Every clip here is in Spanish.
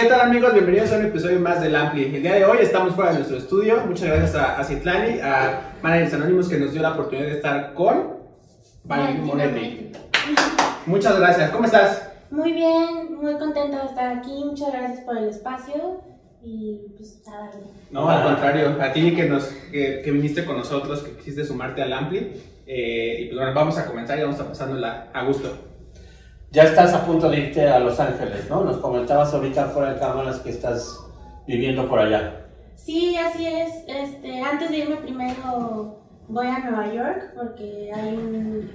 ¿Qué tal amigos? Bienvenidos a un episodio más del Ampli. El día de hoy estamos fuera de nuestro estudio. Muchas gracias a, a Citlani, a Managers Anónimos que nos dio la oportunidad de estar con Valentín Monetti. Muchas gracias. ¿Cómo estás? Muy bien, muy contenta de estar aquí. Muchas gracias por el espacio y pues a darle. No, al contrario, a ti que, nos, que, que viniste con nosotros, que quisiste sumarte al Ampli. Eh, y pues bueno, vamos a comenzar y vamos a pasándola a gusto. Ya estás a punto de irte a Los Ángeles, ¿no? Nos comentabas ahorita fuera de cámaras que estás viviendo por allá. Sí, así es. Este, antes de irme primero voy a Nueva York porque hay un-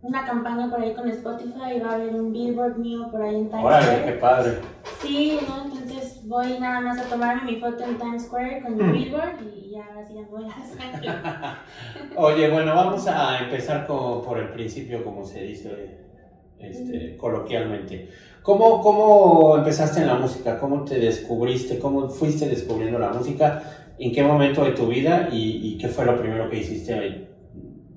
una campaña por ahí con Spotify y va a haber un billboard mío por ahí en Times Órale, qué Square. padre. Sí, ¿no? Entonces voy nada más a tomarme mi foto en Times Square con mi Mm. billboard y ya ahora sí ya voy a. Oye, bueno, vamos a empezar con- por el principio, como se dice este, coloquialmente. ¿Cómo, ¿Cómo empezaste en la música? ¿Cómo te descubriste? ¿Cómo fuiste descubriendo la música? ¿En qué momento de tu vida? ¿Y, y qué fue lo primero que hiciste?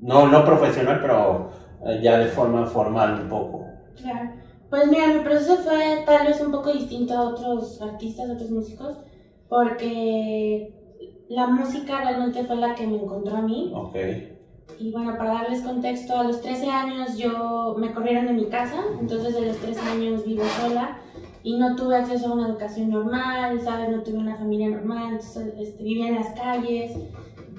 No, no profesional, pero eh, ya de forma formal un poco. Claro. Pues mira, mi proceso fue tal vez un poco distinto a otros artistas, a otros músicos, porque la música realmente fue la que me encontró a mí. Ok. Y bueno, para darles contexto, a los 13 años yo me corrieron de mi casa, entonces de los 13 años vivo sola y no tuve acceso a una educación normal, ¿sabes? No tuve una familia normal, entonces este, vivía en las calles,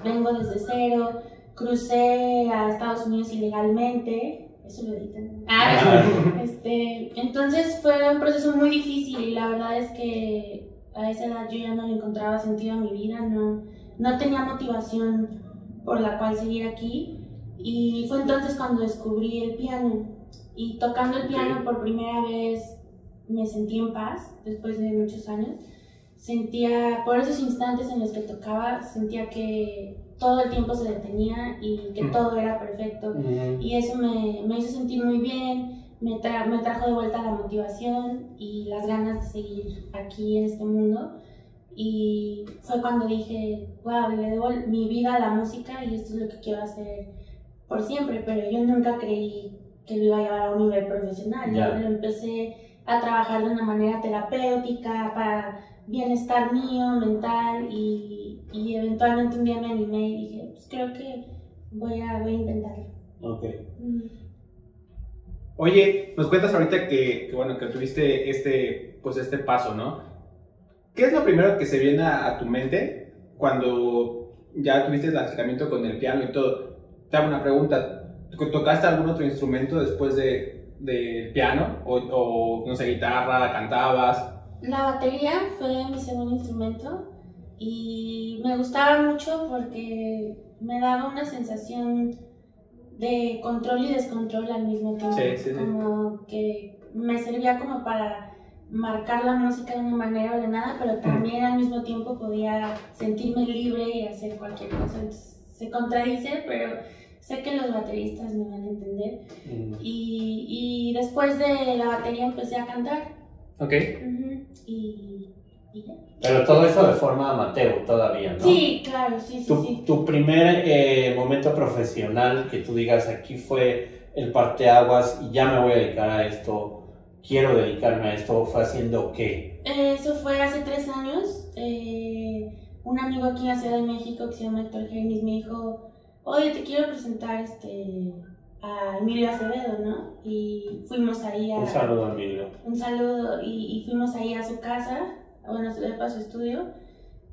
vengo desde cero, crucé a Estados Unidos ilegalmente, eso lo editan. Ah, este, entonces fue un proceso muy difícil y la verdad es que a esa edad yo ya no le encontraba sentido a mi vida, no, no tenía motivación por la cual seguir aquí y fue entonces cuando descubrí el piano y tocando el piano por primera vez me sentí en paz después de muchos años. Sentía, por esos instantes en los que tocaba, sentía que todo el tiempo se detenía y que Mm. todo era perfecto. Mm, Y eso me, me hizo sentir muy bien, me, tra- me trajo de vuelta la motivación y las ganas de seguir aquí en este mundo. Y fue cuando dije, wow, le debo mi vida a la música y esto es lo que quiero hacer por siempre. Pero yo nunca creí que lo iba a llevar a un nivel profesional. Yo Ya. lo empecé a trabajar de una manera terapéutica para bienestar mío, mental y, y eventualmente un día me animé y dije, pues creo que voy a, voy a intentarlo. ok. Mm. Oye, nos cuentas ahorita que, que, bueno, que tuviste este, pues este paso, ¿no? ¿Qué es lo primero que se viene a, a tu mente cuando ya tuviste el acercamiento con el piano y todo? Te hago una pregunta. ¿Tocaste algún otro instrumento después de, del piano? O, o, no sé, guitarra, cantabas? La batería fue mi segundo instrumento y me gustaba mucho porque me daba una sensación de control y descontrol al mismo tiempo. Sí, sí, sí. Como que me servía como para marcar la música de una manera ordenada, pero también al mismo tiempo podía sentirme libre y hacer cualquier cosa. Entonces, se contradice, pero sé que los bateristas me van a entender. Mm, Y, y después de la batería empecé a cantar. ¿Ok? Y, y ya. Pero todo eso de forma amateur todavía, ¿no? Sí, claro, sí, sí, Tu, sí. tu primer eh, momento profesional que tú digas aquí fue el parteaguas y ya me voy a dedicar a esto, quiero dedicarme a esto, fue haciendo qué? Eh, Eso fue hace tres años. eh, un amigo aquí en la Ciudad de México que se llama Héctor Genis me dijo, oye, te quiero presentar este, a Emilio Acevedo, ¿no? Y fuimos ahí a... Un saludo, Emilio. un saludo y, y fuimos ahí a su casa, bueno, a su, a su estudio,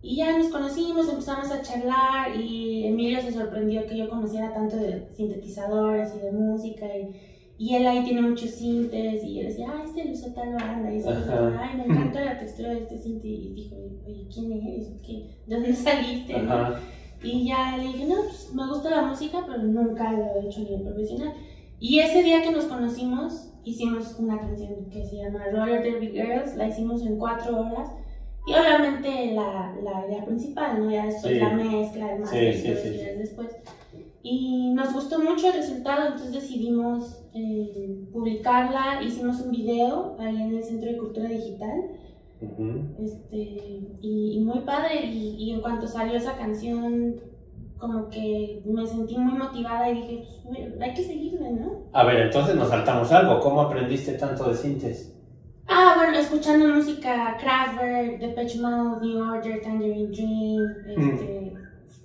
y ya nos conocimos, empezamos a charlar y Emilio se sorprendió que yo conociera tanto de sintetizadores y de música y, y él ahí tiene muchos sintes y yo decía, ay, este lo usa tal banda y eso, ay, me encanta la textura de este sinte y dijo, oye, ¿quién eres? ¿Qué? ¿De dónde saliste? no?". Y ya le dije, no, pues me gusta la música, pero nunca lo he hecho a nivel profesional. Y ese día que nos conocimos, hicimos una canción que se llama Roller Derby Girls, la hicimos en cuatro horas. Y obviamente la, la idea principal, ¿no? Ya después Sí. la mezcla, el master, Sí, sí, después. Y nos gustó mucho el resultado, entonces decidimos eh, publicarla. Hicimos un video ahí en el Centro de Cultura Digital. Este, y, y muy padre, y, y en cuanto salió esa canción, como que me sentí muy motivada y dije, pues, bueno, hay que seguirle, ¿no? A ver, entonces nos saltamos algo. ¿Cómo aprendiste tanto de sintes? Ah, bueno, escuchando música Kraftwerk, Depeche Mode, New Order, Tangerine Dream, este,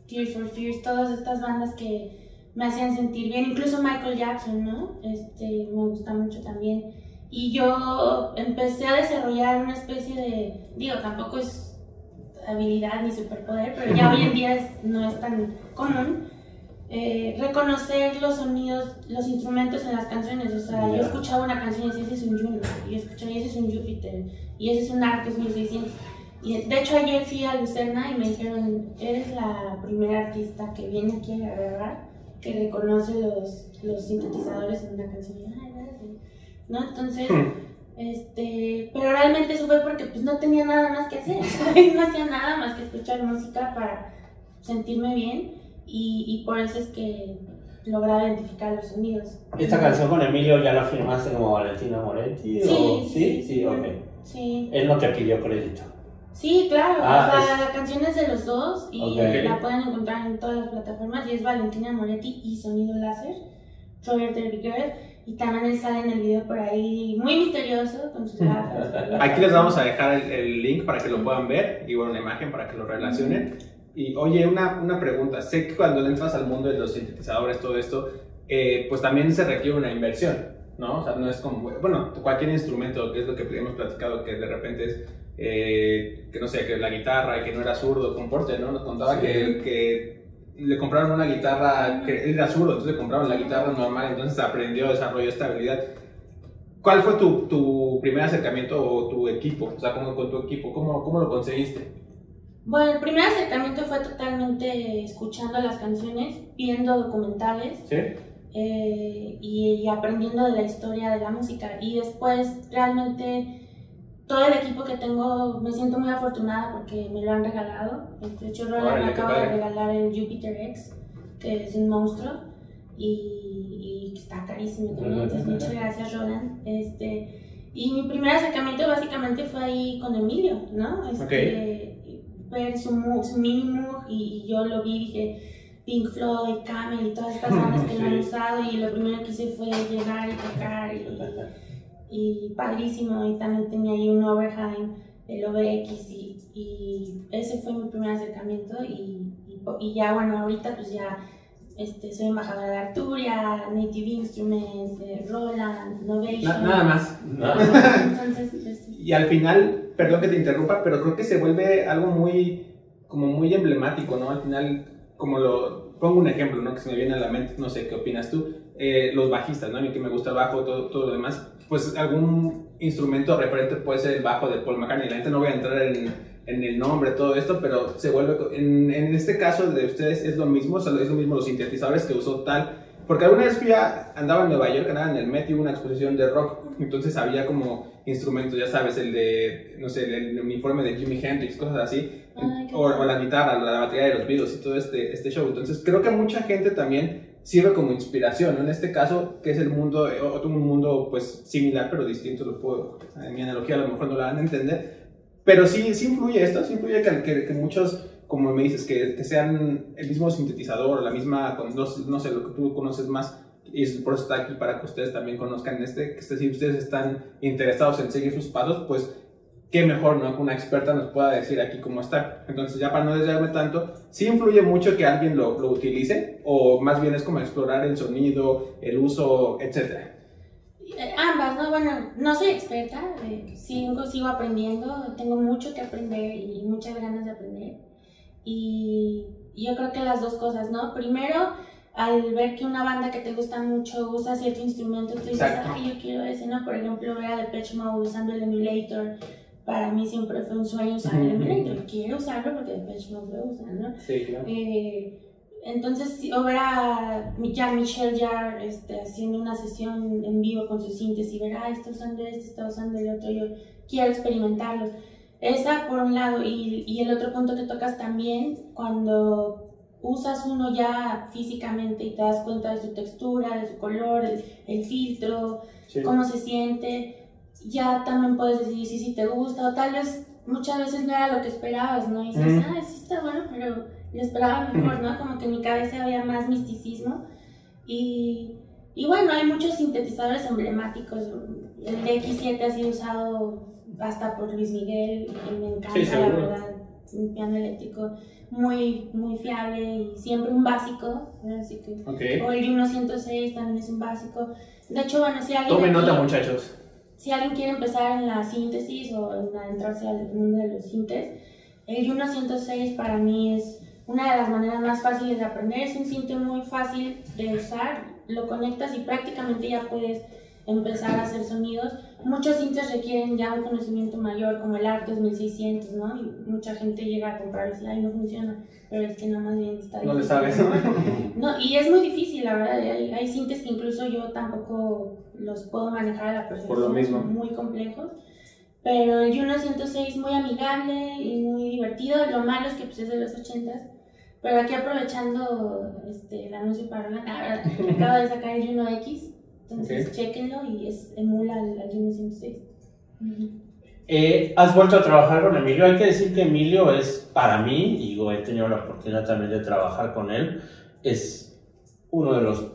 Tears for Fears, todas estas bandas que me hacían sentir bien, incluso Michael Jackson, ¿no? Este, me gusta mucho también. Y yo empecé a desarrollar una especie de, digo, tampoco es habilidad ni superpoder, pero ya hoy en día es- no es tan común, eh, reconocer los sonidos, los instrumentos en las canciones. O sea, yo Ya. escuchaba una canción y decía, ese es un Juno, y yo escuchaba, y ese es un Júpiter, y ese es un Arcos 1600. Y de hecho ayer fui a Lucerna y me dijeron, eres la primera artista que viene aquí a grabar que reconoce los, los sintetizadores en una canción. "Ay, gracias". ¿No? Entonces, este, pero realmente eso fue porque pues no tenía nada más que hacer, no hacía nada más que escuchar música para sentirme bien y, y por eso es que lograba identificar los sonidos. ¿Esta canción con Emilio ya la firmaste como Valentina Moretti? Sí, o... sí, sí, sí. sí, ok. Sí, Él no te pidió crédito. Sí, claro, Ah, o sea, es- la canción es de los dos y Ok. la pueden encontrar en todas las plataformas y es Valentina Moretti y Sonido Láser, Troyer Derby Girl y también sale en el video por ahí muy misterioso con sus gafas. Aquí les vamos a dejar el, el link para que lo puedan ver y bueno, una imagen para que lo relacionen. Y oye, una, una pregunta. Sé que cuando entras al mundo de los sintetizadores, todo esto, eh, pues también se requiere una inversión, ¿no? O sea, no es como, bueno, cualquier instrumento, que es lo que hemos platicado, que de repente es, eh, que no sé, que la guitarra, y que no era zurdo, comporte, ¿no? Nos contaba Sí. que, que le compraron una guitarra, que él era zurdo, entonces le compraron la guitarra normal, entonces aprendió, desarrolló esta habilidad. ¿Cuál fue tu, tu primer acercamiento o tu equipo? O sea, ¿cómo, con tu equipo, ¿cómo, cómo lo conseguiste? Bueno, el primer acercamiento fue totalmente escuchando las canciones, viendo documentales ¿Sí? eh, y, y aprendiendo de la historia de la música. Y después realmente todo el equipo que tengo me siento muy afortunada porque me lo han regalado. De hecho, Roland Órale, me acaba de regalar el Jupiter X, que es un monstruo y, está carísimo también. Entonces, muchas gracias, Roland. Este, y mi primer acercamiento básicamente fue ahí con Emilio, ¿no? Este, Ver su, su mini y, y yo lo vi y dije Pink Floyd, Camel y todas estas bandas que lo han usado y lo primero que hice fue llegar y tocar y, y padrísimo y también tenía ahí un Overheim, el OBX y, y ese fue mi primer acercamiento y, y, y ya bueno, ahorita pues ya este, soy embajadora de Arturia, Native Instruments, de Roland, Novation. Na- nada más. Entonces, pues, Y al final, perdón que te interrumpa, pero creo que se vuelve algo muy, como muy emblemático, ¿no? Al final, como lo, pongo un ejemplo, ¿no? Que se me viene a la mente, no sé qué opinas tú, eh, los bajistas, ¿no? A mí que me gusta el bajo, todo, todo lo demás, pues algún instrumento referente puede ser el bajo de Paul McCartney. La gente no voy a entrar en, en el nombre, todo esto, pero se vuelve, en, en este caso de ustedes es lo mismo, o sea, es lo mismo los sintetizadores que usó tal. Porque alguna vez fui a, andaba en Nueva York, andaba en el Met y hubo una exposición de rock, entonces había como instrumentos, ya sabes, el de, no sé, el, uniforme de Jimi Hendrix, cosas así, Ay, o, o la guitarra, la batería de los Beatles y todo este, este show. Entonces creo que mucha gente también sirve como inspiración, ¿no? En este caso, que es el mundo, eh, otro mundo pues similar pero distinto, lo puedo, en mi analogía a lo mejor no la van a entender, pero sí, sí influye esto, sí influye que, que, que muchos, como me dices, que, que, sean el mismo sintetizador, la misma, no, no, sé, lo que tú conoces más, y por eso está aquí para que ustedes también conozcan este, que si ustedes están interesados en seguir sus pasos, pues qué mejor, ¿no? Que una experta nos pueda decir aquí cómo está. Entonces, ya para no desviarme tanto, sí influye mucho que alguien lo, lo utilice, o más bien es como explorar el sonido, el uso, etcétera. Ambas, ¿no? Bueno, no soy experta, eh, sigo, sigo aprendiendo, tengo mucho que aprender y muchas ganas de aprender. Y yo creo que las dos cosas, ¿no? Primero, al ver que una banda que te gusta mucho usa cierto instrumento, tú dices, Exacto. ay, yo quiero ese, ¿no? Por ejemplo, ver a Depeche Mode usando el emulator, para mí siempre fue un sueño usar el Ujú. emulator. Quiero usarlo porque Depeche Mode lo usa, ¿no? Sí, claro. Eh, entonces, sí, o ver a Jean Michel Jarre este, haciendo una sesión en vivo con su síntesis y ver, ah, está usando este, está usando el otro, yo quiero experimentarlos. Esa por un lado, y, y el otro punto que tocas también, cuando usas uno ya físicamente y te das cuenta de su textura, de su color, el, el filtro, Sí. cómo se siente, ya también puedes decidir si, si te gusta o tal vez muchas veces no era lo que esperabas, ¿no? Y dices, Ujú. ah, sí está bueno, pero lo esperaba mejor, ¿no? Como que en mi cabeza había más misticismo y, Y bueno, hay muchos sintetizadores emblemáticos. El DX7 ha sido usado hasta por Luis Miguel y me encanta, Sí, la verdad. Un piano eléctrico muy, muy fiable y siempre un básico. Así que, Ok. o el Juno 106 también es un básico. De hecho, bueno, si alguien. Tomen nota, muchachos. Si alguien quiere empezar en la síntesis o en adentrarse al mundo de los sintes, el Juno 106 para mí es una de las maneras más fáciles de aprender. Es un sinte muy fácil de usar, lo conectas y prácticamente ya puedes empezar a hacer sonidos. Muchos sintes requieren ya un conocimiento mayor, como el Arctos 1600, ¿no? Y mucha gente llega a comprarlo y dice, ay, no funciona, pero es que no más bien está No le difícil". sabes. No, y es muy difícil, la verdad. Hay, hay sintes que incluso yo tampoco los puedo manejar a la perfección. Por lo mismo. Muy complejos. Pero el Juno 106 muy amigable y muy divertido. Lo malo es que pues, es de los 80s. Pero aquí aprovechando este, el anuncio para la ah, acabo de sacar el Juno X. Entonces Ok. chequenlo y es, emula al, al Juno 106. Ujú. Eh, has vuelto a trabajar con Emilio. Hay que decir que Emilio es, para mí, y digo, he tenido la oportunidad también de trabajar con él, es uno de los,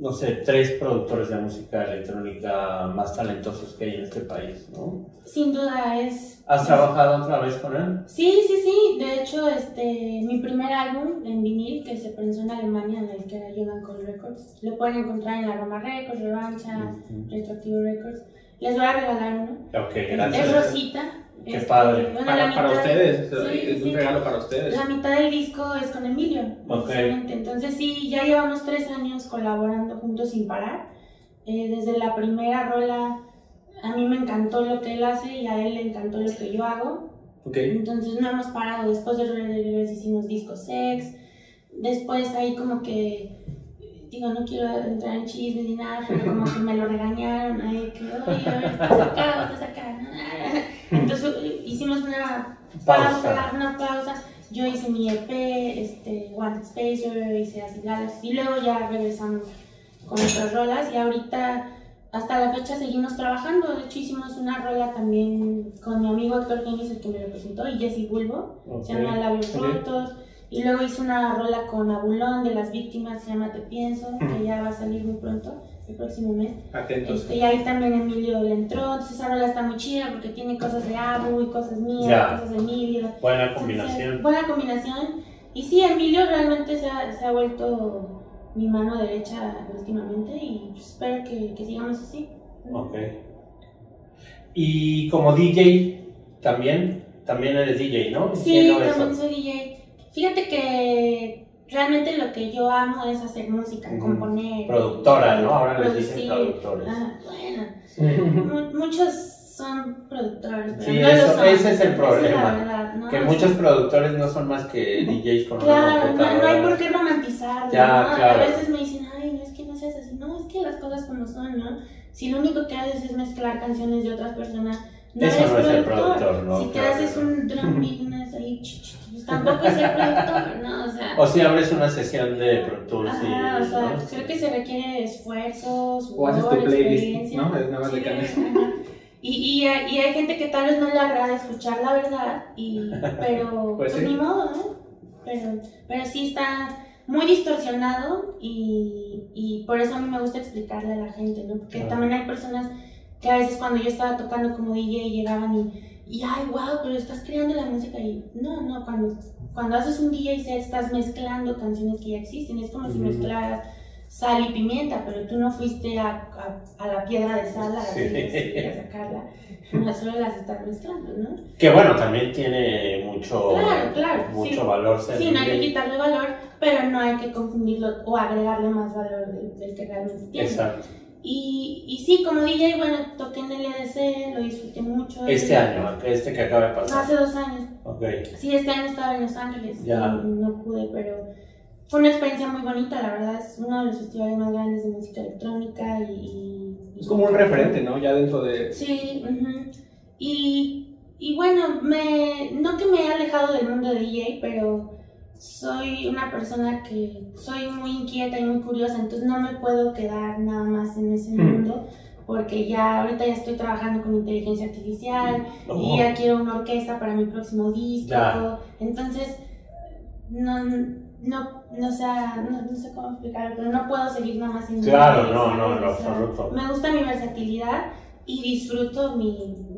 no sé, tres productores de música electrónica más talentosos que hay en este país, ¿no? Sin duda es... ¿Has trabajado otra vez con él? Sí, sí, sí. De hecho, este, mi primer álbum en vinil que se prensó en Alemania, en el que era Yogan Call Records, lo pueden encontrar en la Roma Records, Revancha, Ujú. Retroactivo Records. Les voy a regalar uno. Ok, gracias. Es Rosita. Qué Este, padre. bueno, Para, la para mitad- ustedes, sí, es un regalo para ustedes. La mitad del disco es con Emilio, Ok. precisamente. Entonces sí, ya llevamos tres años colaborando juntos sin parar. Eh, desde la primera rola, a mí me encantó lo que él hace y a él le encantó lo que yo hago. Ok. Entonces no hemos parado. Después de Red Rivers hicimos disco sex. Después ahí como que, digo, no quiero entrar en chismes ni nada, pero como que me lo regañaron. Ahí que, oye, a ver, estás acá, estás acá. Entonces hicimos una Pausa. pausa, una pausa. Yo hice mi EP, este, Wanted Space, yo hice Acid Galaxy, y luego ya regresamos con otras rolas y ahorita hasta la fecha seguimos trabajando. De hecho hicimos una rola también con mi amigo Héctor Genis, el que me representó, y Jesse Bulbo, Ok. se llama Labios. Rotos. Y luego hice una rola con Abulón de las víctimas, se llama Te Pienso, que ya va a salir muy pronto, el próximo mes. Atentos. Este, y ahí también Emilio le entró, entonces esa rola está muy chida porque tiene cosas de Abu y cosas mías, Ya. cosas de Emilio. Buena Entonces, combinación. buena combinación. Y sí, Emilio realmente se ha, se ha vuelto mi mano derecha últimamente y espero que, que sigamos así. Ok. Y como DJ, también, también eres DJ, ¿no? Sí, también soy DJ. Fíjate que realmente lo que yo amo es hacer música, componer. Productora, ¿no? Ahora les dicen productores. Ah, bueno. Sí. Mu- Muchos son productores, pero Sí, no eso- lo son. ese es el problema, la verdad, ¿no? Que muchos productores no son más que DJs con una Claro, no, no hay por qué romantizarlo. Ya, ¿no? claro. A veces me dicen, ay, no es que no seas así. No, es que las cosas como son, ¿no? Si lo único que haces es mezclar canciones de otras personas, no Eso eres no es el productor. productor, ¿no? Si te Claro. haces un drum beat, no es ahí, tampoco es el productor, ¿no? O sea. O si abres una sesión de Pro Tools y... Ajá, o sea, ¿no? creo que se requiere esfuerzo, O haces tu playlist. ¿no? Es nada más de. Y, y, hay- y hay gente que tal vez no le agrada escuchar la verdad, y, pero Pues pues, sí. ni modo, ¿no? Pero, pero sí está muy distorsionado y, y por eso a mí me gusta explicarle a la gente, ¿no? Porque Claro. también hay personas que a veces cuando yo estaba tocando como DJ llegaban y, y ay, wow, pero estás creando la música y no, no, cuando, cuando haces un DJ set estás mezclando canciones que ya existen, es como si mezclaras sal y pimienta, pero tú no fuiste a, a, a la piedra de sal a, Sí. a sacarla, no solo las estás mezclando, ¿no? Que bueno, también tiene mucho, Claro, claro, mucho sí. valor ser Sí, no hay que quitarle valor, pero no hay que confundirlo o agregarle más valor del, del que realmente tiene. Exacto. Y, y sí, como DJ, bueno, toqué en el EDC, lo disfruté mucho. Este año, este que acaba de pasar. Hace dos años. Ok. Sí, este año estaba en Los Ángeles. Ya. No, pude, pero fue una experiencia muy bonita, la verdad. Es uno de los festivales más grandes de música electrónica y... y- Es como un referente, ¿no? Ya dentro de... Sí, ujú. y, y bueno, me, no que me he alejado del mundo de DJ, pero soy una persona que soy muy inquieta y muy curiosa, entonces no me puedo quedar nada más en ese Mm. mundo, porque ya ahorita ya estoy trabajando con inteligencia artificial Oh, y ya quiero una orquesta para mi próximo disco, Ya. entonces no, no no sé, no, no, sé cómo explicarlo, pero no puedo seguir nada más en Claro, no, no, no, absoluto. Me gusta mi versatilidad y disfruto mi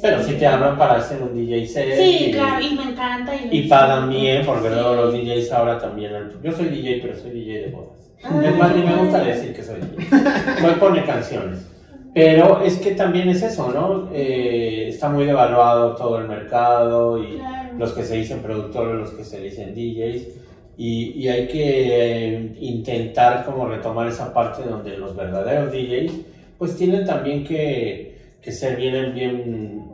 Pero si te hablan para hacer un DJ set. Sí, claro, y me encanta. Y, y pagan bien, porque luego los DJs ahora también. Yo soy DJ, pero soy DJ de bodas. Ah, es más, ni me gusta decir que soy DJ. Me pone canciones. Pero es que también es eso, ¿no? Eh, está muy devaluado todo el mercado y los que se dicen productores, los que se dicen DJs. Y, y hay que intentar como retomar esa parte donde los verdaderos DJs pues tienen también que, que ser bien, bien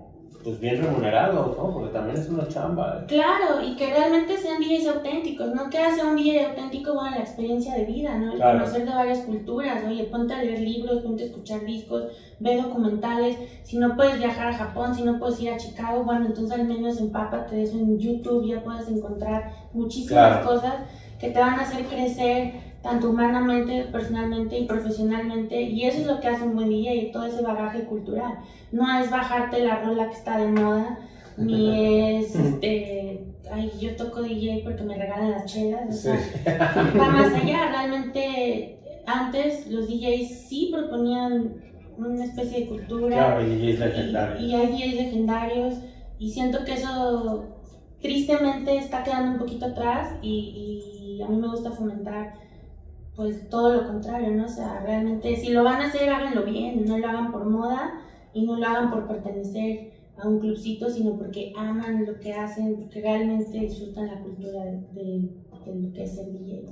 pues bien remunerados, ¿no? Porque también es una chamba. ¿eh? Claro, y que realmente sean DJs auténticos, ¿no? Que hace un DJ auténtico? Bueno, la experiencia de vida, ¿no? El conocer de varias culturas, oye, ponte a leer libros, ponte a escuchar discos, ve documentales, si no puedes viajar a Japón, si no puedes ir a Chicago, bueno, entonces al menos empápate de eso en YouTube, ya puedes encontrar muchísimas cosas que te van a hacer crecer tanto humanamente, personalmente y profesionalmente. Y eso es lo que hace un buen DJ y todo ese bagaje cultural. No es bajarte la rola que está de moda, ni es, este, ay, yo toco DJ porque me regalan las chelas. O sea, va más allá. Realmente, antes los DJs sí proponían una especie de cultura. Claro, hay DJs legendarios. Y, hay DJs legendarios. Y siento que eso tristemente está quedando un poquito atrás y, y a mí me gusta fomentar pues todo lo contrario, ¿no? O sea, realmente si lo van a hacer, háganlo bien, no lo hagan por moda y no lo hagan por pertenecer a un clubcito, sino porque aman lo que hacen, porque realmente disfrutan la cultura de, lo que es el DJ.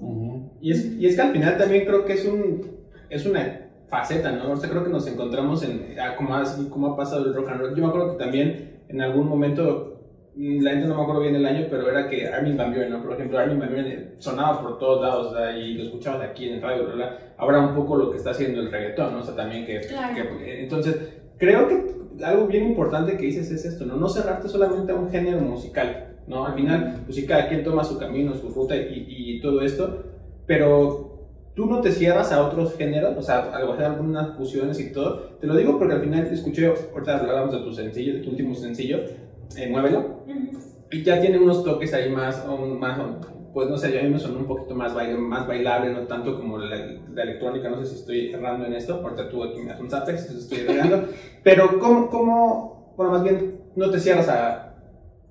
y, es, y es que al final también creo que es, un, es una faceta, ¿no? O sea, creo que nos encontramos en, ah, como, ha, pasado el rock and roll. Yo me acuerdo que también en algún momento la gente no me acuerdo bien el año, pero era que Armin Van Buren, ¿no? Por ejemplo, Armin Van Buren sonaba por todos lados, y lo escuchabas aquí en el radio, ¿verdad? Ahora un poco lo que está haciendo el reggaetón, ¿no? O sea, también que, que, Entonces, creo que algo bien importante que dices es esto, ¿no? No cerrarte solamente a un género musical, ¿no? Al final, pues sí, cada quien toma su camino, su ruta y, y todo esto, pero tú no te cierras a otros géneros, o sea, a hacer algunas fusiones y todo. Te lo digo porque al final escuché, ahorita hablamos de tu sencillo, de tu último sencillo, eh, Muévelo. Y ya tiene unos toques ahí más, más pues no sé, a mí me sonó un poquito más, baile, más bailable, no tanto como la, electrónica, no sé si estoy errando en esto, porque tú aquí me haces un entonces estoy errando, pero ¿cómo, ¿cómo, bueno, más bien, no te cierras a,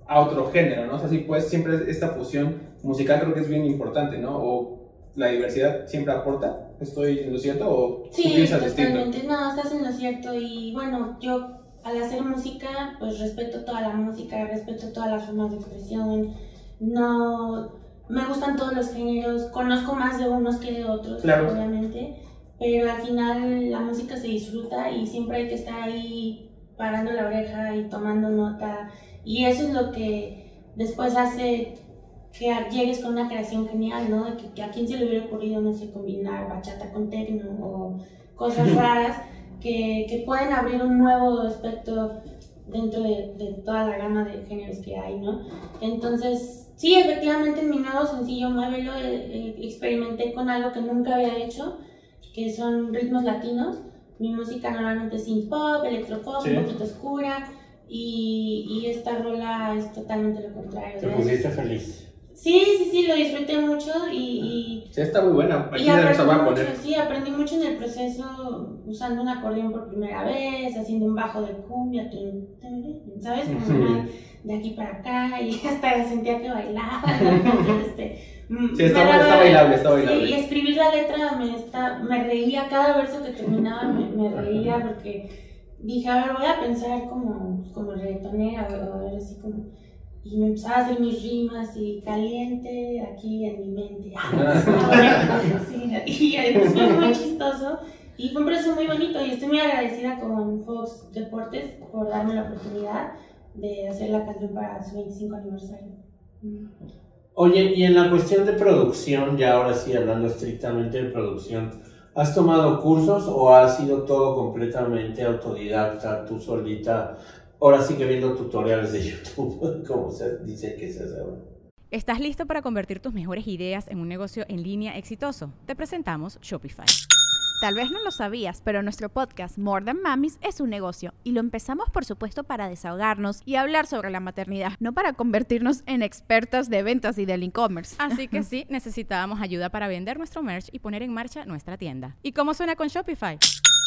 a otro género, ¿no? O sea, sí, pues siempre esta fusión musical creo que es bien importante, ¿no? O la diversidad siempre aporta, ¿estoy en lo cierto o sí, piensas totalmente. No, estás en lo cierto y bueno, yo al hacer música, pues respeto toda la música, respeto todas las formas de expresión, no, me gustan todos los géneros, conozco más de unos que de otros, obviamente, pero al final la música se disfruta y siempre hay que estar ahí parando la oreja y tomando nota, y eso es lo que después hace que llegues con una creación genial, ¿no? De que, a quién se le hubiera ocurrido, no sé, combinar bachata con techno o cosas raras que, pueden abrir un nuevo aspecto dentro de, toda la gama de géneros que hay, ¿no? Entonces, sí, efectivamente en mi nuevo sencillo Muévelo eh, eh, experimenté con algo que nunca había hecho, que son ritmos latinos. Mi música normalmente es synth pop, electropop, un poquito oscura, y, y, esta rola es totalmente lo contrario. Te pusiste feliz. Sí, sí, sí, lo disfruté mucho y... sí, está muy buena. Aquí y aprendí mucho, sí, aprendí mucho en el proceso usando un acordeón por primera vez, haciendo un bajo de cumbia, ¿sabes? Como de aquí para acá y hasta sentía que bailaba. este, sí, está, está, bailable, está bailable. y escribir la letra me, está, me reía, cada verso que terminaba me, me reía porque dije, a ver, voy a pensar como, como reggaetonera, a ver, así como y me empezaba a hacer mis rimas y caliente aquí en mi mente. sí, y pues fue muy chistoso y fue un proceso muy bonito y estoy muy agradecida con Fox Deportes por darme la oportunidad de hacer la canción para su 25 aniversario. Oye, y en la cuestión de producción, ya ahora sí hablando estrictamente de producción, ¿has tomado cursos o ha sido todo completamente autodidacta, tú solita, ahora sigue viendo tutoriales de YouTube, como se dice que se hace ahora. ¿Estás listo para convertir tus mejores ideas en un negocio en línea exitoso? Te presentamos Shopify. Tal vez no lo sabías, pero nuestro podcast More Than Mamis es un negocio y lo empezamos por supuesto para desahogarnos y hablar sobre la maternidad, no para convertirnos en expertas de ventas y del e-commerce. Así que sí, necesitábamos ayuda para vender nuestro merch y poner en marcha nuestra tienda. ¿Y cómo suena con Shopify?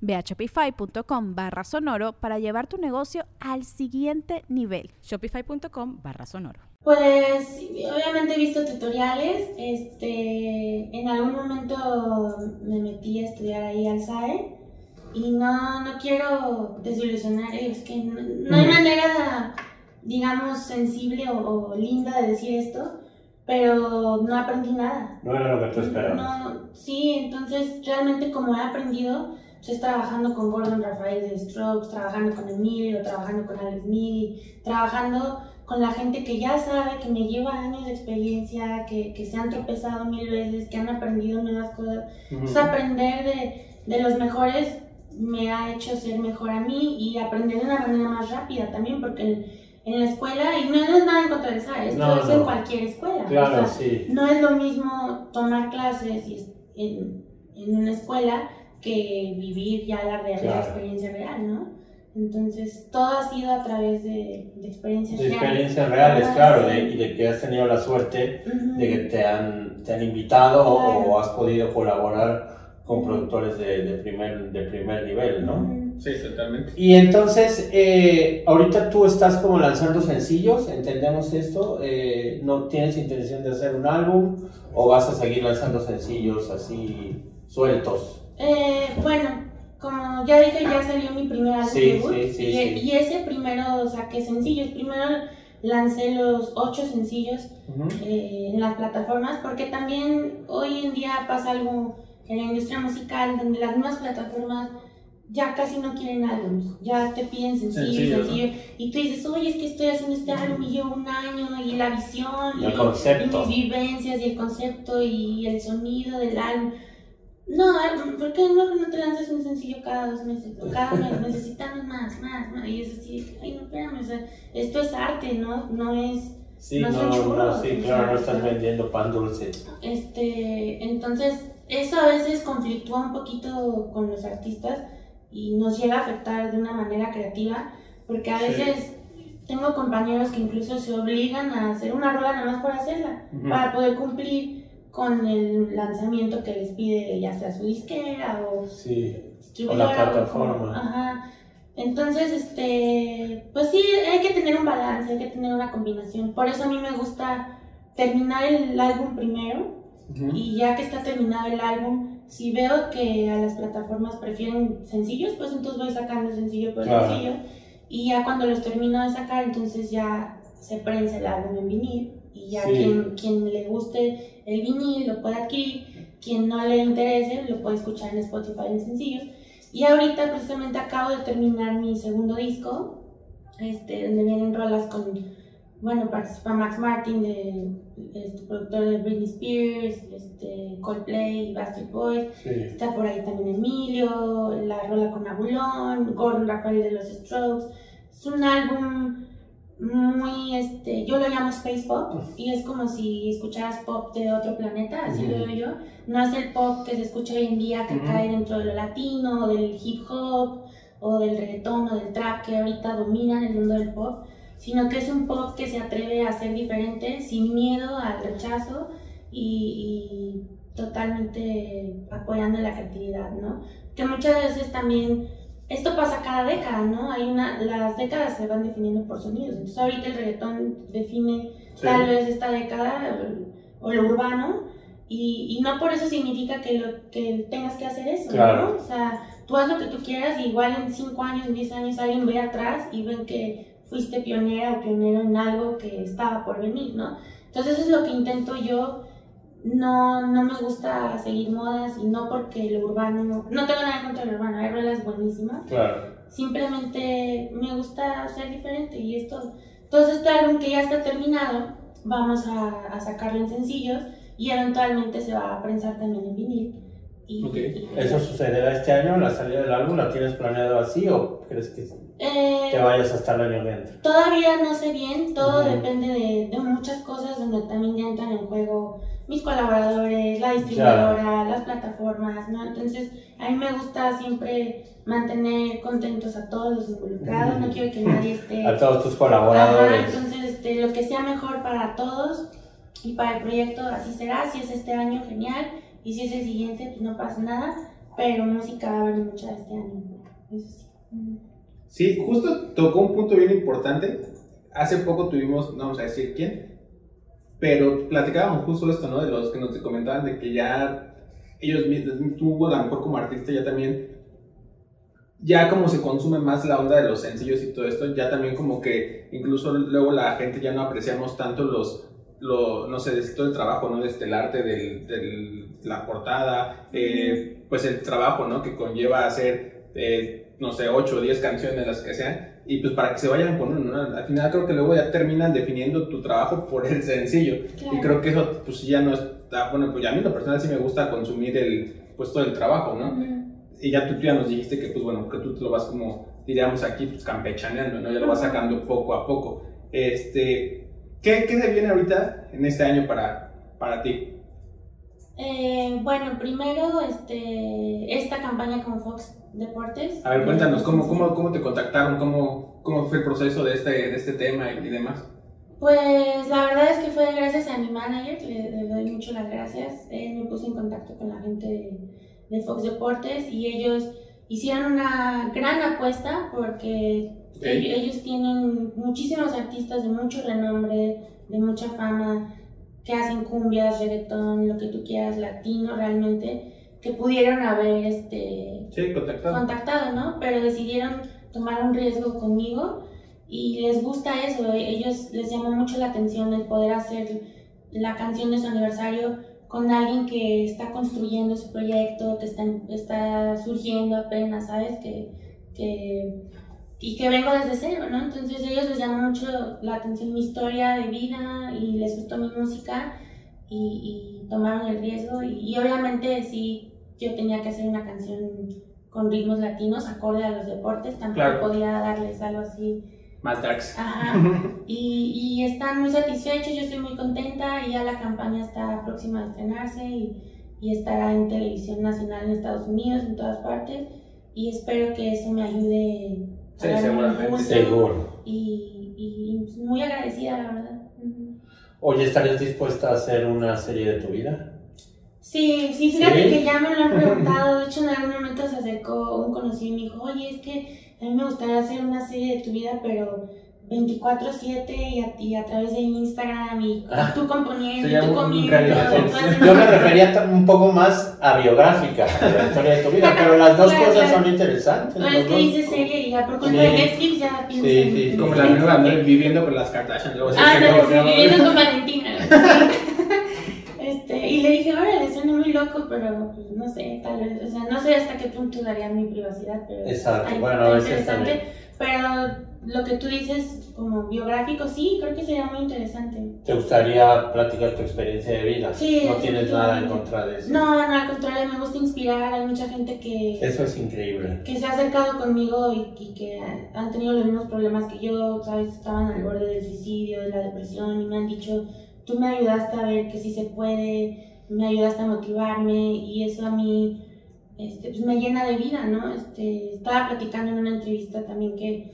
Ve a shopify.com barra sonoro para llevar tu negocio al siguiente nivel. Shopify.com barra sonoro. Pues obviamente he visto tutoriales, este, en algún momento me metí a estudiar ahí al SAE y no, no quiero desilusionar, es que no, no hay manera, digamos, sensible o, o linda de decir esto, pero no aprendí nada. No era lo que tú esperabas. No, sí, entonces realmente como he aprendido, pues, es trabajando con Gordon Rafael de Strokes, trabajando con Emilio, trabajando con Alex Midi, trabajando con la gente que ya sabe, que me lleva años de experiencia, que, que se han tropezado mil veces, que han aprendido nuevas cosas. Entonces aprender de, de los mejores me ha hecho ser mejor a mí y aprender de una manera más rápida también, porque en, en la escuela, y no, no es nada en contra de esa, esto No, es no. en cualquier escuela. Claro, o sea, sí. no es lo mismo tomar clases y en, en una escuela que vivir ya la, real- la experiencia real, ¿no? Entonces, todo ha sido a través de, de experiencias De reales. experiencias reales, claro, sí. de- y de que has tenido la suerte de que te han, te han invitado o- Claro. o has podido colaborar con productores de, de primer, de primer nivel, ¿no? Sí, totalmente. Y entonces, eh, ahorita tú estás como lanzando sencillos, ¿entendemos esto? Eh, ¿No tienes intención de hacer un álbum o vas a seguir lanzando sencillos así sueltos? Eh, bueno, como ya dije, ya salió mi primer álbum Sí, debut, sí, sí, y, sí. y ese primero saqué sencillos. Primero lancé los ocho sencillos eh, en las plataformas, porque también hoy en día pasa algo en la industria musical donde las mismas plataformas ya casi no quieren álbums, ya te piden sencillo, Sencillo, sencillo, ¿no? y tú dices, oye, es que estoy haciendo este álbum y llevo un año, y la visión, Y el y- concepto. y mis vivencias, y el concepto, y el sonido del álbum. No, ¿por qué no, no te lanzas un sencillo cada dos meses? O cada mes, necesitamos más, más, más. Y es así, ay, no, espérame, o sea, esto es arte, ¿no? No es Sí, No no, sí, claro, no estás vendiendo pan dulce. Este, entonces, eso a veces conflictúa un poquito con los artistas y nos llega a afectar de una manera creativa, porque a Sí. veces tengo compañeros que incluso se obligan a hacer una rola nada más por hacerla, para poder cumplir con el lanzamiento que les pide ya sea su disquera o Sí, O la plataforma. ajá. Entonces, este, pues sí, hay que tener un balance, hay que tener una combinación. Por eso a mí me gusta terminar el álbum primero y ya que está terminado el álbum, si veo que a las plataformas prefieren sencillos, pues entonces voy sacando sencillo por Claro. sencillo. Y ya cuando los termino de sacar, entonces ya se prensa el álbum en vinil. Y ya Sí. quien, quien le guste el vinil lo puede adquirir, quien no le interese lo puede escuchar en Spotify en sencillos. Y ahorita precisamente acabo de terminar mi segundo disco, este, donde vienen rolas con, bueno, participa Max Martin, de, este, productor de Britney Spears, este, Coldplay y Bastard Boys. sí. Está por ahí también Emilio, la rola con Abulón, Gordon Rafael de los Strokes. Es un álbum muy, este, yo lo llamo space pop y es como si escucharas pop de otro planeta, así lo veo yo. No es el pop que se escucha hoy en día que cae dentro de lo latino, o del hip hop, o del reggaetón, o del trap que ahorita dominan el mundo del pop, sino que es un pop que se atreve a ser diferente, sin miedo al rechazo y, y totalmente apoyando la creatividad, ¿no? Que muchas veces también esto pasa cada década, ¿no? Hay una, las décadas se van definiendo por sonidos. Entonces ahorita el reggaetón define Sí. tal vez esta década o, o lo urbano y, y no por eso significa que, lo, que tengas que hacer eso, Claro. ¿no? O sea, tú haz lo que tú quieras y igual en 5 años, en 10 años alguien ve atrás y ven que fuiste pionera o pionero en algo que estaba por venir, ¿no? Entonces eso es lo que intento yo no, no me gusta seguir modas y no porque lo urbano, no tengo nada contra lo urbano, hay rolas buenísimas, Claro. simplemente me gusta ser diferente y esto, entonces este álbum que ya está terminado, vamos a, a sacarlo en sencillos y eventualmente se va a prensar también en vinil. Y, ¿Eso sucederá este año, la salida del álbum? ¿La tienes planeado así o crees que Eh, te vayas hasta el año que entra? Todavía no sé bien, todo depende de, de muchas cosas donde también ya entran en juego mis colaboradores, la distribuidora, las plataformas, ¿no? Entonces, a mí me gusta siempre mantener contentos a todos los involucrados, no quiero que nadie esté... A todos tus Ajá, colaboradores. entonces, este, lo que sea mejor para todos y para el proyecto así será, si es este año, genial, y si es el siguiente, pues no pasa nada, pero música va a haber mucha este año, eso sí. Sí, justo tocó un punto bien importante. Hace poco tuvimos, no vamos a decir quién, pero platicábamos justo esto, ¿no? De los que nos comentaban de que ya ellos mismos, tú a lo mejor como artista ya también, ya como se consume más la onda de los sencillos y todo esto, ya también como que incluso luego la gente ya no apreciamos tanto los, lo, no sé, de todo el trabajo, ¿no? Desde el arte del, del- la portada, eh, pues el trabajo, ¿no? Que conlleva hacer, eh, no sé, 8 o 10 canciones, las que sean, y pues para que se vayan con uno, ¿no? Al final creo que luego ya terminan definiendo tu trabajo por el sencillo, y Claro. creo que eso pues ya no está, bueno, pues ya a mí en lo personal sí me gusta consumir el, pues todo el trabajo, ¿no? Ujú. Y ya tú, tú ya nos dijiste que, pues bueno, que tú te lo vas como, diríamos aquí, pues campechaneando, ¿no? Ya lo vas sacando poco a poco. Este, ¿qué, qué se viene ahorita en este año para, para ti? Eh, bueno, primero este, esta campaña con Fox Deportes. A ver, cuéntanos, ¿cómo, cómo, cómo te contactaron? ¿Cómo, ¿Cómo fue el proceso de este, de este tema y demás? Pues la verdad es que fue gracias a mi manager, que le, le doy mucho las gracias. Él me puso en contacto con la gente de, de Fox Deportes y ellos hicieron una gran apuesta porque Ok. ellos, ellos tienen muchísimos artistas de mucho renombre, de mucha fama, que hacen cumbias, reggaetón, lo que tú quieras, latino realmente, que pudieron haber este, Sí, contactado. contactado, ¿no? Pero decidieron tomar un riesgo conmigo y les gusta eso. Ellos les llamó mucho la atención el poder hacer la canción de su aniversario con alguien que está construyendo su proyecto, que está, está surgiendo apenas, ¿sabes? Que, que, y que vengo desde cero, ¿no? Entonces ellos les llamó mucho la atención mi historia de vida y les gustó mi música y, y tomaron el riesgo y, y obviamente sí, yo tenía que hacer una canción con ritmos latinos acorde a los deportes, tampoco Claro. podía darles algo así. Más darks. Ajá. Y, y están muy satisfechos, yo estoy muy contenta y ya la campaña está próxima a estrenarse y estará en televisión nacional en Estados Unidos, en todas partes y espero que eso me ayude Sí, seguramente. Seguro. y, y muy agradecida, la verdad. Oye, ¿estarías dispuesta a hacer una serie de tu vida? Sí, sí, fíjate ¿Sí? que ya me lo han preguntado. De hecho, en algún momento se acercó un conocido y me dijo, oye, es que a mí me gustaría hacer una serie de tu vida, pero 24-7 y a, y a través de Instagram y Ah, tú componiendo y tú haciendo- Yo me refería un poco más a biográfica, a la historia de tu vida, pero las dos Claro, cosas claro. son interesantes. No, es que dice serie y ya por culpa Sí. de Netflix ya pienso Sí, sí, en Como la ¿no? Viviendo con las Kardashian. luego Ah, no, viviendo con Valentina. este, y le dije, órale, suena muy loco, pero pues, no sé, tal vez, o sea, no sé hasta qué punto daría mi privacidad, pero Exacto, bueno, a veces también. Pero lo que tú dices como biográfico, sí, creo que sería muy interesante. ¿Te gustaría platicar tu experiencia de vida? Sí, No tienes nada en contra de eso. No, no, al contrario, me gusta inspirar, hay mucha gente que... Eso es increíble. que se ha acercado conmigo y, y que han tenido los mismos problemas que yo, ¿sabes? Estaban al borde del suicidio, de la depresión y me han dicho, tú me ayudaste a ver que sí se puede, me ayudaste a motivarme y eso a mí este, pues me llena de vida, ¿no? Este, estaba platicando en una entrevista también que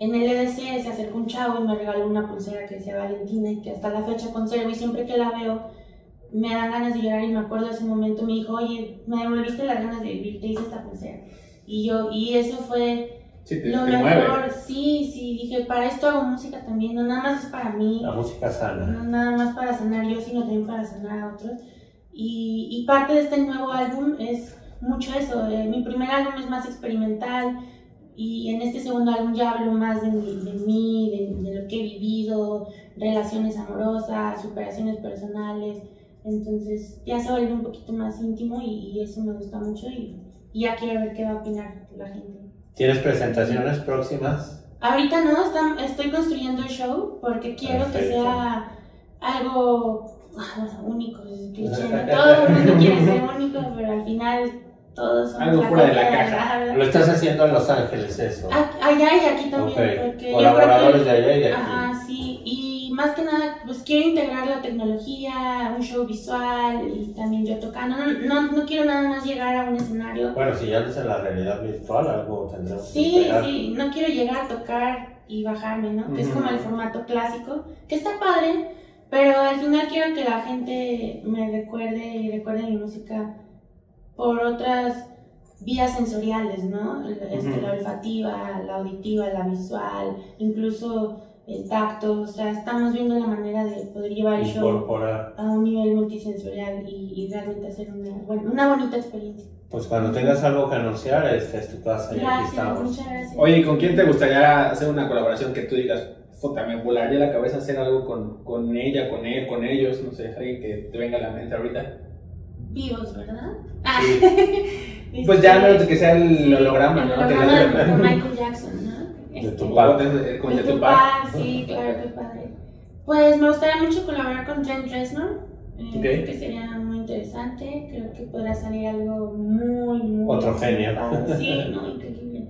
en el EDC se acercó un chavo y me regaló una pulsera que decía Valentina y que hasta la fecha conservo y siempre que la veo me dan ganas de llorar y me acuerdo de ese momento, me dijo, oye, me devolviste las ganas de vivir, te hice esta pulsera. Y yo, y eso fue Sí, te, lo te mejor, mueve. sí, sí, dije, para esto hago música también, no nada más es para mí, La música sana. no nada más para sanar yo, sino también para sanar a otros. Y, y parte de este nuevo álbum es mucho eso, eh, mi primer álbum es más experimental y en este segundo álbum ya hablo más de, mi- de mí, de, de lo que he vivido, relaciones amorosas, superaciones personales, Entonces ya se vuelve un poquito más íntimo y, y eso me gusta mucho y, y ya quiero ver qué va a opinar la gente. ¿Tienes presentaciones próximas? Ahorita no, estoy construyendo el show porque quiero que Perfecto. sea algo ah, único. es cliché. Todo el mundo quiere ser único, pero al final todos Algo fuera de la caja. la- Lo estás haciendo en Los Ángeles, eso. Ah, Allá y aquí también, Colaboradores creo de allá y de que, aquí. ajá, sí, y más que nada, pues quiero integrar la tecnología, un show visual y también yo tocando. No, no, no quiero nada más llegar a un escenario. Bueno, si ya andas en la realidad virtual, algo tendremos que Sí, integrar. sí, no quiero llegar a tocar y bajarme, ¿no? Que es como el formato clásico, que está padre, pero al final quiero que la gente me recuerde y recuerde mi música por otras vías sensoriales, ¿no? El- este, Ujú. La olfativa, la auditiva, la visual, incluso el tacto, o sea, estamos viendo la manera de poder llevar el show Incorporar. a un nivel multisensorial y, y realmente hacer una, bueno, una bonita experiencia. Pues cuando tengas algo que anunciar, esta es tu casa y aquí Gracias, estamos. muchas gracias. Oye, ¿y con quién te gustaría hacer una colaboración que tú digas, puta, me volaría la cabeza hacer algo con, con ella, con él, con ellos? No sé, alguien que te venga a la mente ahorita. Vivos, ¿verdad? Ah, Pues ya, no, que sea el sí, holograma, el ¿no? Holograma de, de Michael Jackson, ¿no? De Este, Tupac. de- Con de de Tupac. Tupac, sí, claro, qué padre. Pues me gustaría mucho colaborar con Trent Reznor. eh, Ok. Creo que sería muy interesante. Creo que podrá salir algo muy, muy. Otro genio. Sí, no, increíble.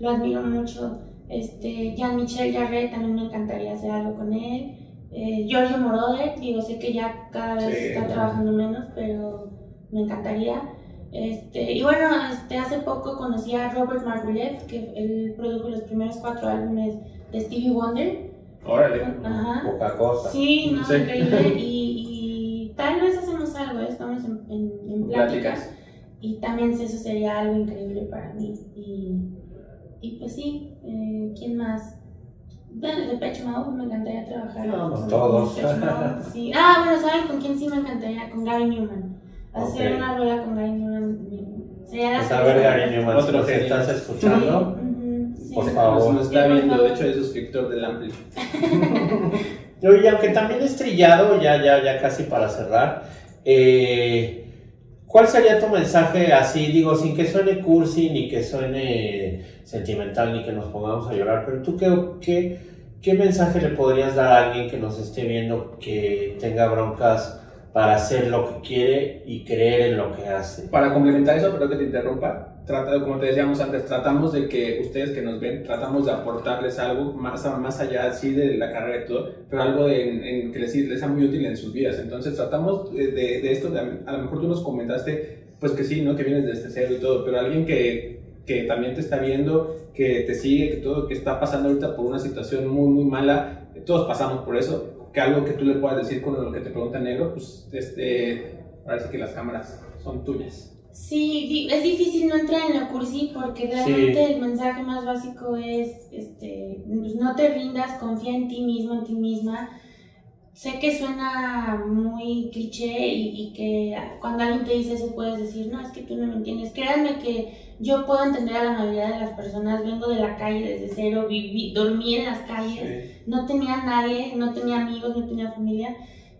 Lo admiro mucho. Este, Jean-Michel Jarre también me encantaría hacer algo con él. Eh, Giorgio Moroder, digo, sé que ya cada vez Sí. está trabajando menos, pero me encantaría. Este, y bueno, este, hace poco conocí a Robert Margouleff, que él produjo los primeros cuatro álbumes de Stevie Wonder. Órale. Ajá. Poca cosa. Sí, no, Sí. increíble. Y, y tal vez hacemos algo, ¿eh? estamos en, en, en pláticas. Pláticas. Y también eso sería algo increíble para mí. Y, y pues sí, eh, ¿quién más? De, de Pech Mode me encantaría trabajar. No, con- todos. Mode, sí. Ah, bueno, ¿saben con quién sí me encantaría? Con Gary Newman. Hacer Ok. una rola con Gary Newman sería la a ver. Gary Newman, Otro si genio. estás escuchando, sí. Por favor. Nos, está viendo, de hecho es suscriptor del Ampli. Oye, aunque también es trillado, ya, ya, ya casi para cerrar, eh, ¿cuál sería tu mensaje así, digo, sin que suene cursi, ni que suene sentimental, ni que nos pongamos a llorar, pero tú qué, qué, qué mensaje le podrías dar a alguien que nos esté viendo que tenga broncas para hacer lo que quiere y creer en lo que hace? Para complementar eso, perdón que te interrumpa, trata, como te decíamos antes, tratamos de que ustedes que nos ven, tratamos de aportarles algo más, más allá sí de la carrera y todo, pero algo en, en que les, les sea muy útil en sus vidas. Entonces tratamos de, de, de esto, de- a lo mejor tú nos comentaste, pues que sí, ¿no? que vienes desde cero y todo, pero alguien que, que también te está viendo, que te sigue, que todo, que está pasando ahorita por una situación muy, muy mala, todos pasamos por eso, que algo que tú le puedas decir con lo que te pregunta Negro, pues este, parece que las cámaras son tuyas. Sí, es difícil no entrar en la cursi porque realmente el mensaje más básico es, este, pues no te rindas, confía en ti mismo, en ti misma. Sé que suena muy cliché y, y que cuando alguien te dice eso puedes decir, no, es que tú no me entiendes. Créanme que yo puedo entender a la mayoría de las personas, vengo de la calle desde cero, viví, dormí en las calles, no tenía nadie, no tenía amigos, no tenía familia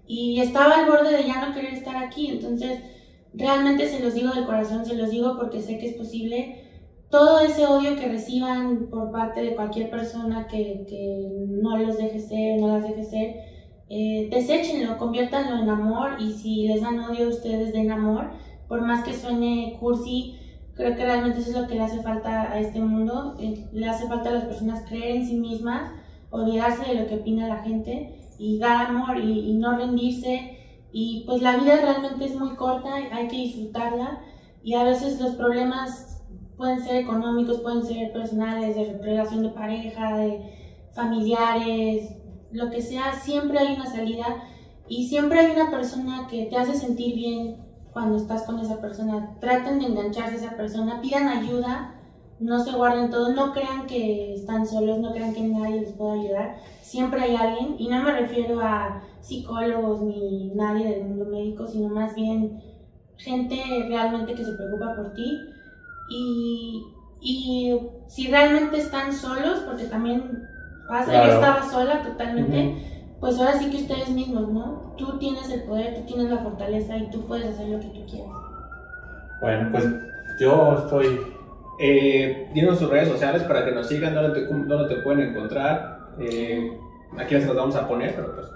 y estaba al borde de ya no querer estar aquí. Entonces, realmente se los digo del corazón, se los digo porque sé que es posible. Todo ese odio que reciban por parte de cualquier persona que, que no los deje ser, no las deje ser, eh, deséchenlo, conviértanlo en amor y si les dan odio a ustedes den amor, por más que suene cursi, creo que realmente eso es lo que le hace falta a este mundo, eh, le hace falta a las personas creer en sí mismas, olvidarse de lo que opina la gente y dar amor y, y no rendirse. Y pues la vida realmente es muy corta, hay que disfrutarla y a veces los problemas pueden ser económicos, pueden ser personales, de relación de pareja, de familiares, lo que sea, siempre hay una salida y siempre hay una persona que te hace sentir bien cuando estás con esa persona. Traten de engancharse a esa persona, pidan ayuda, no se guarden todo, no crean que están solos, no crean que nadie les pueda ayudar. Siempre hay alguien, y no me refiero a psicólogos ni nadie del mundo médico, sino más bien gente realmente que se preocupa por ti. Y, y si realmente están solos, porque también pasa, Claro. yo estaba sola totalmente, pues ahora sí que ustedes mismos, ¿no? Tú tienes el poder, tú tienes la fortaleza y tú puedes hacer lo que tú quieras. Bueno, pues yo estoy... Eh, dinos sus redes sociales para que nos sigan, dónde te, dónde te pueden encontrar. Eh, aquí las vamos a poner, pero pues...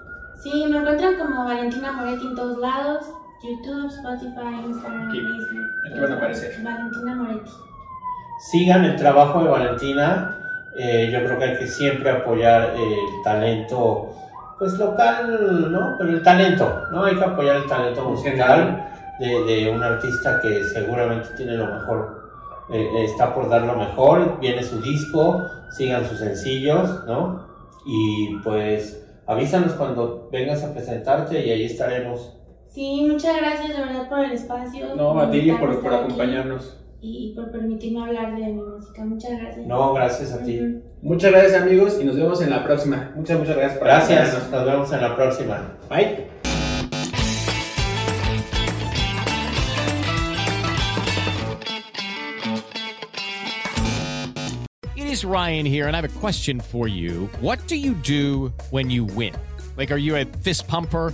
Sí, me encuentran como Valentina Moretti en todos lados. YouTube, Spotify, Instagram, Aquí. Facebook. Aquí van a aparecer. Valentina Moretti. Sigan el trabajo de Valentina. Eh, yo creo que hay que siempre apoyar el talento, pues local, ¿no? Pero el talento, ¿no? Hay que apoyar el talento musical de, de un artista que seguramente tiene lo mejor, eh, está por dar lo mejor. Viene su disco, sigan sus sencillos, ¿no? Y pues avísanos cuando vengas a presentarte y ahí estaremos. Sí, muchas gracias de verdad por el espacio. No, a ti por, por aquí acompañarnos. Y por permitirme hablar de mi música. Muchas gracias. No, gracias a ti. Muchas gracias amigos y nos vemos en la próxima. Muchas, muchas gracias por Gracias, acompañarnos. nos vemos en la próxima. Bye. It is Ryan here, and I have a question for you. What do you do when you win? Like, are you a fist pumper?